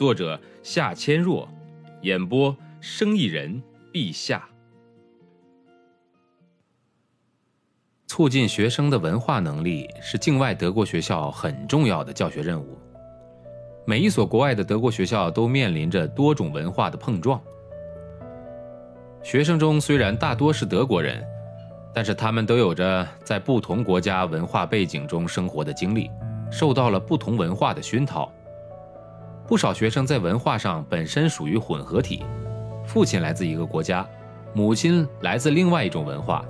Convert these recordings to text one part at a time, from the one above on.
作者夏千若，演播生意人陛下。促进学生的文化能力是境外德国学校很重要的教学任务。每一所国外的德国学校都面临着多种文化的碰撞。学生中虽然大多是德国人，但是他们都有着在不同国家文化背景中生活的经历，受到了不同文化的熏陶。不少学生在文化上本身属于混合体，父亲来自一个国家，母亲来自另外一种文化。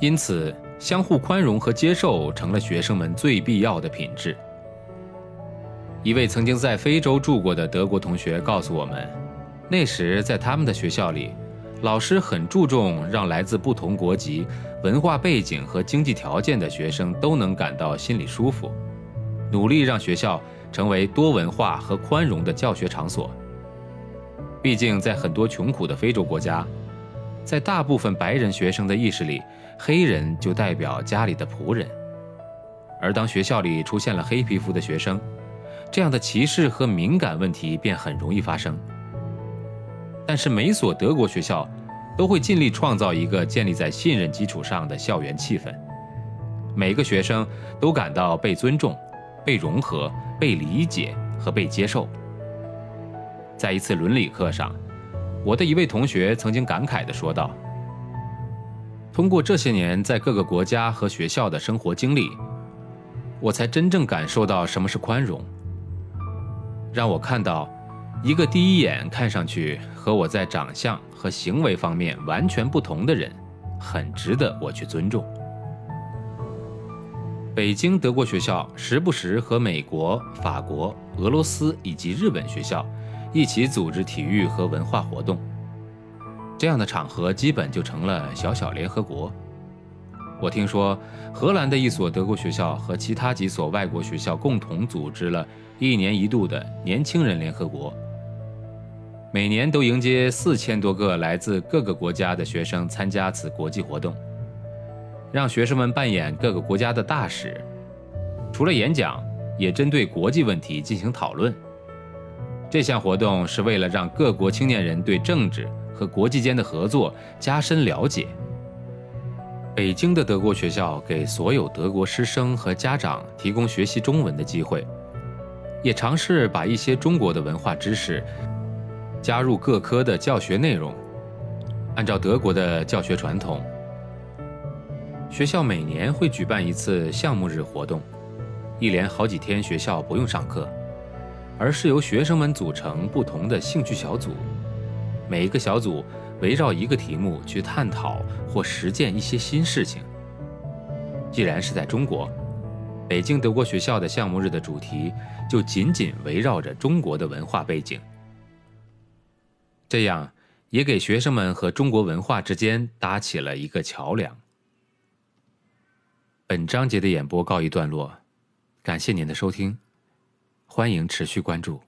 因此，相互宽容和接受成了学生们最必要的品质。一位曾经在非洲住过的德国同学告诉我们，那时在他们的学校里，老师很注重让来自不同国籍、文化背景和经济条件的学生都能感到心里舒服，努力让学校成为多文化和宽容的教学场所。毕竟，在很多穷苦的非洲国家，在大部分白人学生的意识里，黑人就代表家里的仆人，而当学校里出现了黑皮肤的学生，这样的歧视和敏感问题便很容易发生。但是每所德国学校都会尽力创造一个建立在信任基础上的校园气氛，每个学生都感到被尊重、被融合、被理解和被接受。在一次伦理课上，我的一位同学曾经感慨地说道：“通过这些年在各个国家和学校的生活经历，我才真正感受到什么是宽容。”让我看到，一个第一眼看上去和我在长相和行为方面完全不同的人，很值得我去尊重。北京德国学校时不时和美国、法国、俄罗斯以及日本学校一起组织体育和文化活动，这样的场合基本就成了小小联合国。我听说，荷兰的一所德国学校和其他几所外国学校共同组织了一年一度的年轻人联合国，每年都迎接四千多个来自各个国家的学生参加此国际活动，让学生们扮演各个国家的大使，除了演讲，也针对国际问题进行讨论。这项活动是为了让各国青年人对政治和国际间的合作加深了解。北京的德国学校给所有德国师生和家长提供学习中文的机会，也尝试把一些中国的文化知识加入各科的教学内容。按照德国的教学传统，学校每年会举办一次项目日活动，一连好几天学校不用上课，而是由学生们组成不同的兴趣小组，每一个小组。围绕一个题目去探讨或实践一些新事情。既然是在中国，北京德国学校的项目日的主题就紧紧围绕着中国的文化背景，这样也给学生们和中国文化之间搭起了一个桥梁。本章节的演播告一段落，感谢您的收听，欢迎持续关注。